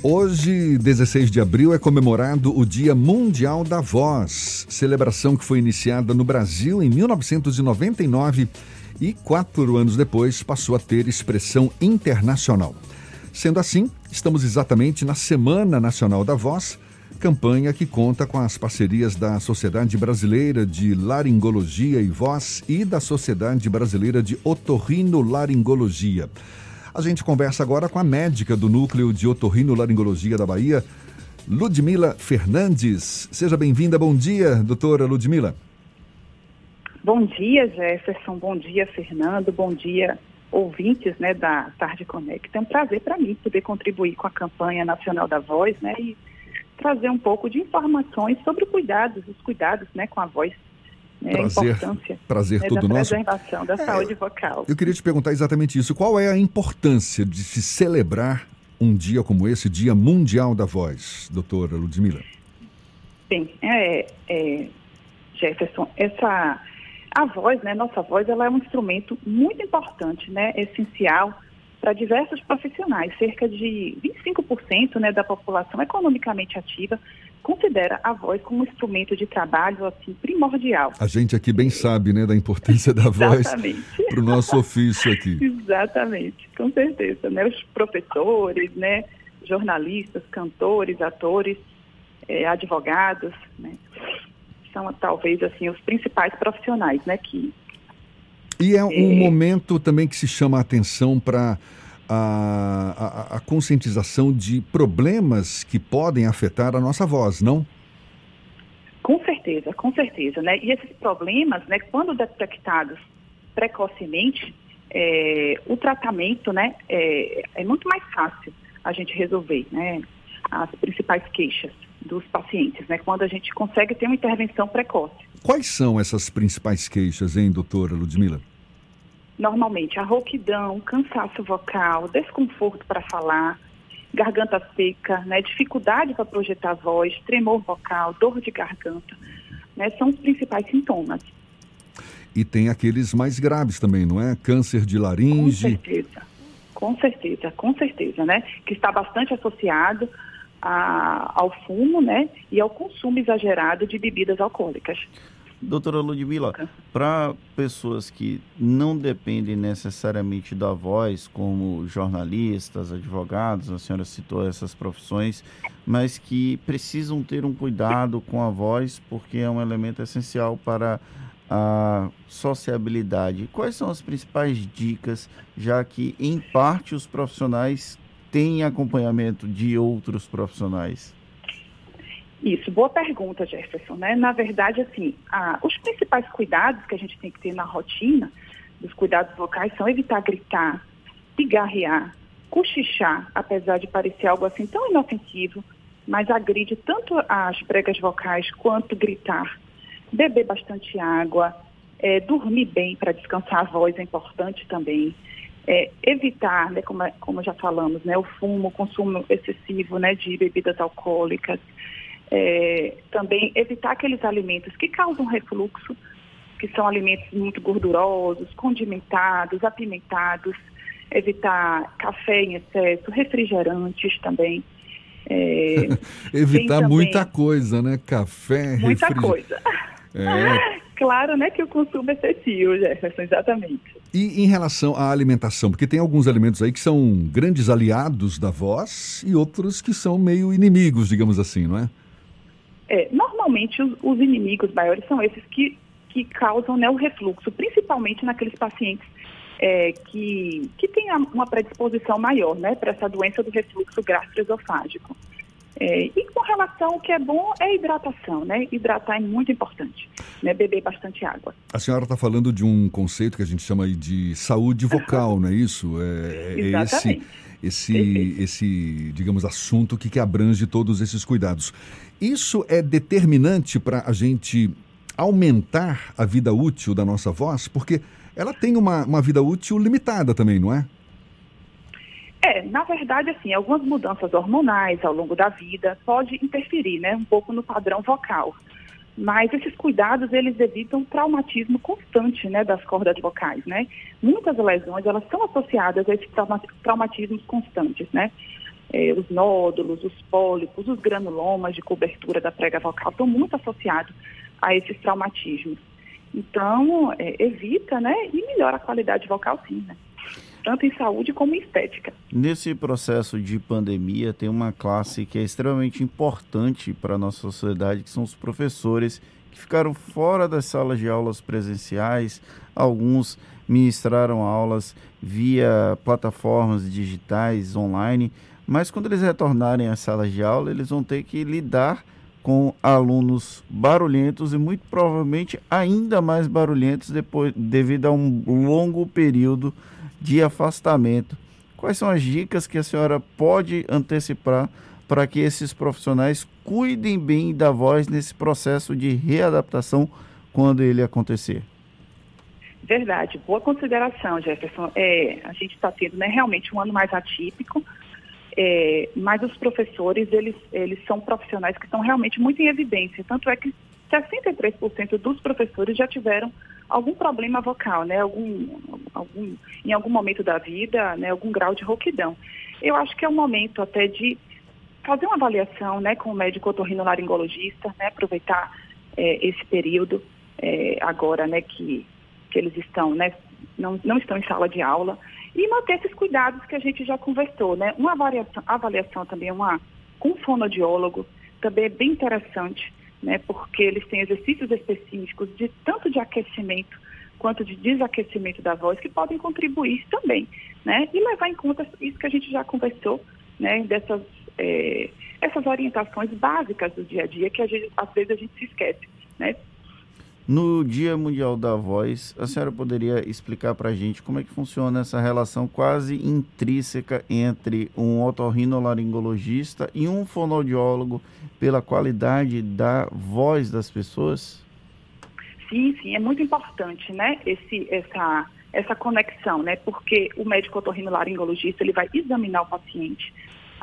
Hoje, 16 de abril, é comemorado o Dia Mundial da Voz, celebração que foi iniciada no Brasil em 1999 e quatro anos depois passou a ter expressão internacional. Sendo assim, estamos exatamente na Semana Nacional da Voz, campanha que conta com as parcerias da Sociedade Brasileira de Laringologia e Voz e da Sociedade Brasileira de Otorrinolaringologia. A gente conversa agora com a médica do Núcleo de Otorrinolaringologia da Bahia, Ludmila Fernandes. Seja bem-vinda. Bom dia, doutora Ludmila. Bom dia, Jefferson. Bom dia, Fernando. Bom dia, ouvintes né, da Tarde Conecta. É um prazer para mim poder contribuir com a campanha nacional da voz né, e trazer um pouco de informações sobre cuidados, os cuidados né, com a voz. Né, prazer, prazer né, todo da nosso. preservação da é, saúde vocal. Eu queria te perguntar exatamente isso. Qual é a importância de se celebrar um dia como esse, Dia Mundial da Voz, doutora Ludmila? Bem, é, é, Jefferson, essa a voz, né, nossa voz, ela é um instrumento muito importante, né, essencial para diversos profissionais. Cerca de 25% né, da população economicamente ativa considera a voz como um instrumento de trabalho assim, primordial. A gente aqui bem sabe né, da importância da voz para o nosso ofício aqui. Exatamente, com certeza. Né? Os professores, né, jornalistas, cantores, atores, eh, advogados, né, são talvez assim os principais profissionais né, que e é um é... momento também que se chama a atenção para a, a, a, conscientização de problemas que podem afetar a nossa voz, não? Com certeza, com certeza, né? E esses problemas, né, quando detectados precocemente, é, o tratamento, né, é, é muito mais fácil a gente resolver, né? As principais queixas dos pacientes, né? Quando a gente consegue ter uma intervenção precoce. Quais são essas principais queixas, hein, doutora Ludmila? Normalmente a rouquidão, cansaço vocal, desconforto para falar, garganta seca, né? dificuldade para projetar a voz, tremor vocal, dor de garganta, né? São os principais sintomas. E tem aqueles mais graves também, não é? Câncer de laringe. Com certeza, com certeza, com certeza, né? Que está bastante associado a, ao fumo, né? E ao consumo exagerado de bebidas alcoólicas. Doutora Ludmila, para pessoas que não dependem necessariamente da voz, como jornalistas, advogados, a senhora citou essas profissões, mas que precisam ter um cuidado com a voz, porque é um elemento essencial para a sociabilidade. Quais são as principais dicas, já que, em parte, os profissionais têm acompanhamento de outros profissionais? Isso, boa pergunta, Jefferson. Né? Na verdade, assim, a, os principais cuidados que a gente tem que ter na rotina dos cuidados vocais são evitar gritar, pigarrear, cochichar, apesar de parecer algo assim tão inofensivo, mas agride tanto as pregas vocais quanto gritar, beber bastante água, é, dormir bem para descansar a voz é importante também. É, evitar, né, como, como já falamos, né, o fumo, o consumo excessivo né, de bebidas alcoólicas, é, também evitar aqueles alimentos que causam refluxo, que são alimentos muito gordurosos, condimentados, apimentados, evitar café em excesso, refrigerantes também. É, evitar também, muita coisa, né? Café, Muita coisa. É. Claro, né, que o consumo é excessivo, Jefferson, exatamente. E em relação à alimentação, porque tem alguns alimentos aí que são grandes aliados da voz e outros que são meio inimigos, digamos assim, não é? É, normalmente os, os, inimigos maiores são esses que, que causam né, o refluxo, principalmente naqueles pacientes é, que, que têm uma predisposição maior né, para essa doença do refluxo gastroesofágico. É, e com relação ao que é bom é hidratação, né? Hidratar é muito importante, né? Beber bastante água. A senhora está falando de um conceito que a gente chama de saúde vocal, não é isso? É, é Exatamente. Esse, esse, esse, digamos, assunto que, que abrange todos esses cuidados. Isso é determinante para a gente aumentar a vida útil da nossa voz? Porque ela tem uma, uma vida útil limitada também, não é? É, na verdade, assim, algumas mudanças hormonais ao longo da vida pode interferir, né, um pouco no padrão vocal. Mas esses cuidados, eles evitam traumatismo constante, né, das cordas vocais, né? Muitas lesões, elas são associadas a esses traumatismos constantes, né? é, os nódulos, os pólipos, os granulomas de cobertura da prega vocal estão muito associados a esses traumatismos. Então, é, evita, né, e melhora a qualidade vocal sim, né? Tanto em saúde como em estética. Nesse processo de pandemia, tem uma classe que é extremamente importante para a nossa sociedade, que são os professores que ficaram fora das salas de aulas presenciais. Alguns ministraram aulas via plataformas digitais online, mas quando eles retornarem às salas de aula, eles vão ter que lidar com alunos barulhentos e muito provavelmente ainda mais barulhentos depois devido a um longo período de afastamento. Quais são as dicas que a senhora pode antecipar para que esses profissionais cuidem bem da voz nesse processo de readaptação quando ele acontecer? Verdade, boa consideração, Jefferson. É, a gente está tendo né, realmente um ano mais atípico, é, mas os professores, eles, eles são profissionais que estão realmente muito em evidência. Tanto é que 63% dos professores já tiveram algum problema vocal, né? Algum, algum, em algum momento da vida, né? algum grau de rouquidão. Eu acho que é o momento até de fazer uma avaliação né, com o médico otorrinolaringologista, né? aproveitar é, esse período é, agora né, que, que eles estão, né, não, não estão em sala de aula, e manter esses cuidados que a gente já conversou, né? Uma avaliação, avaliação também uma, com um fonodiólogo também é bem interessante, né? Porque eles têm exercícios específicos de tanto de aquecimento quanto de desaquecimento da voz que podem contribuir também, né? E levar em conta isso que a gente já conversou, né? Dessas é, essas orientações básicas do dia a dia que gente, às vezes a gente se esquece, né? No Dia Mundial da Voz, a senhora poderia explicar para a gente como é que funciona essa relação quase intrínseca entre um otorrinolaringologista e um fonoaudiólogo pela qualidade da voz das pessoas? Sim, sim, é muito importante, né, esse, essa, essa conexão, né, porque o médico otorrinolaringologista, ele vai examinar o paciente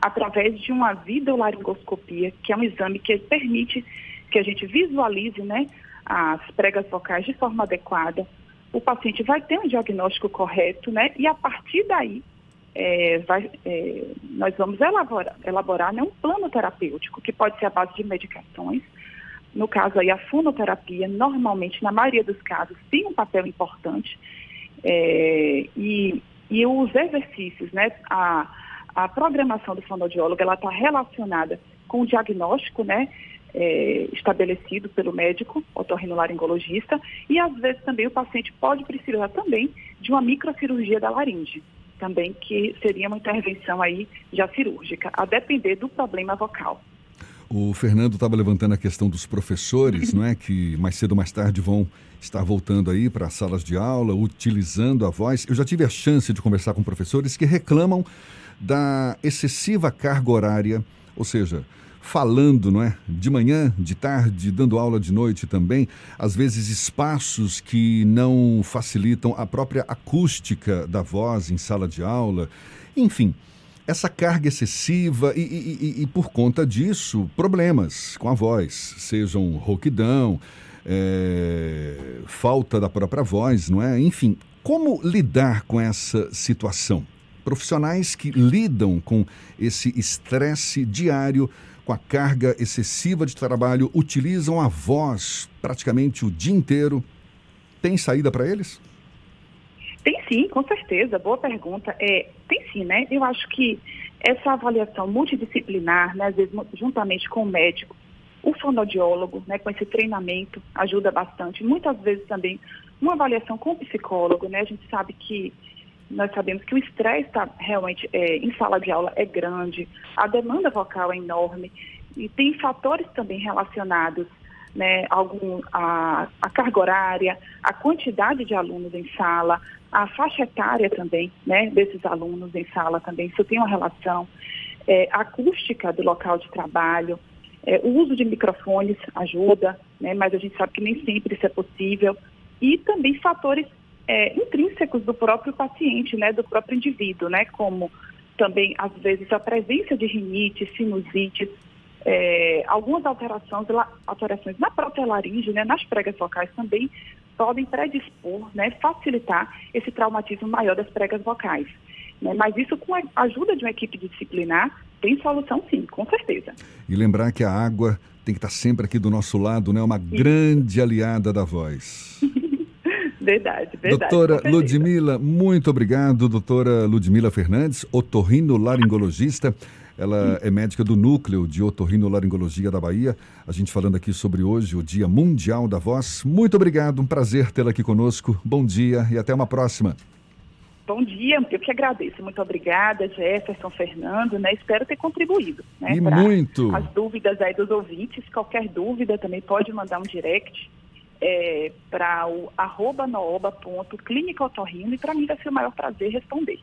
através de uma videolaringoscopia, que é um exame que permite que a gente visualize, né, as pregas vocais de forma adequada, o paciente vai ter um diagnóstico correto, né? E a partir daí, é, vai, é, nós vamos elaborar, elaborar né, um plano terapêutico, que pode ser a base de medicações. No caso aí, a fonoterapia, normalmente, na maioria dos casos, tem um papel importante. É, e, e os exercícios, né? A, a programação do fonoaudiólogo, ela está relacionada com o diagnóstico, né? É, estabelecido pelo médico otorrinolaringologista e às vezes também o paciente pode precisar também de uma microcirurgia da laringe, também que seria uma intervenção aí já cirúrgica, a depender do problema vocal. O Fernando estava levantando a questão dos professores, não é, que mais cedo ou mais tarde vão estar voltando aí para salas de aula, utilizando a voz. Eu já tive a chance de conversar com professores que reclamam da excessiva carga horária, ou seja, falando, não é? De manhã, de tarde, dando aula de noite também, às vezes espaços que não facilitam a própria acústica da voz em sala de aula, enfim. Essa carga excessiva e, e, e, e por conta disso, problemas com a voz, sejam rouquidão, é, falta da própria voz, não é? Enfim, como lidar com essa situação? Profissionais que lidam com esse estresse diário com a carga excessiva de trabalho, utilizam a voz praticamente o dia inteiro. Tem saída para eles? Tem sim, com certeza. Boa pergunta. É, tem sim, né? Eu acho que essa avaliação multidisciplinar, né, às vezes juntamente com o médico, o fonoaudiólogo, né, com esse treinamento, ajuda bastante. Muitas vezes também uma avaliação com o psicólogo, né? A gente sabe que nós sabemos que o estresse tá, realmente é, em sala de aula é grande, a demanda vocal é enorme e tem fatores também relacionados, né, algum, a, a carga horária, a quantidade de alunos em sala, a faixa etária também, né, desses alunos em sala também, isso tem uma relação, é, a acústica do local de trabalho, é, o uso de microfones ajuda, né, mas a gente sabe que nem sempre isso é possível, e também fatores é, intrínsecos do próprio paciente, né, do próprio indivíduo, né, como também, às vezes, a presença de rinite, sinusite, é, algumas alterações, alterações na própria laringe, né, nas pregas vocais também podem predispor, né, facilitar esse traumatismo maior das pregas vocais. Né, mas isso com a ajuda de uma equipe disciplinar, tem solução sim, com certeza. E lembrar que a água tem que estar sempre aqui do nosso lado, né? Uma grande aliada da voz. verdade, verdade. Doutora Ludmila, muito obrigado. Doutora Ludmila Fernandes, otorrinolaringologista. Ela é médica do Núcleo de Otorrinolaringologia da Bahia. A gente falando aqui sobre hoje, o Dia Mundial da Voz. Muito obrigado, um prazer tê-la aqui conosco. Bom dia e até uma próxima. Bom dia, eu que agradeço. Muito obrigada, Jefferson, Fernando, né? Espero ter contribuído. Né, e muito. As dúvidas aí dos ouvintes, qualquer dúvida também pode mandar um direct é, para o arroba nooba.clínica e para mim vai ser o maior prazer responder.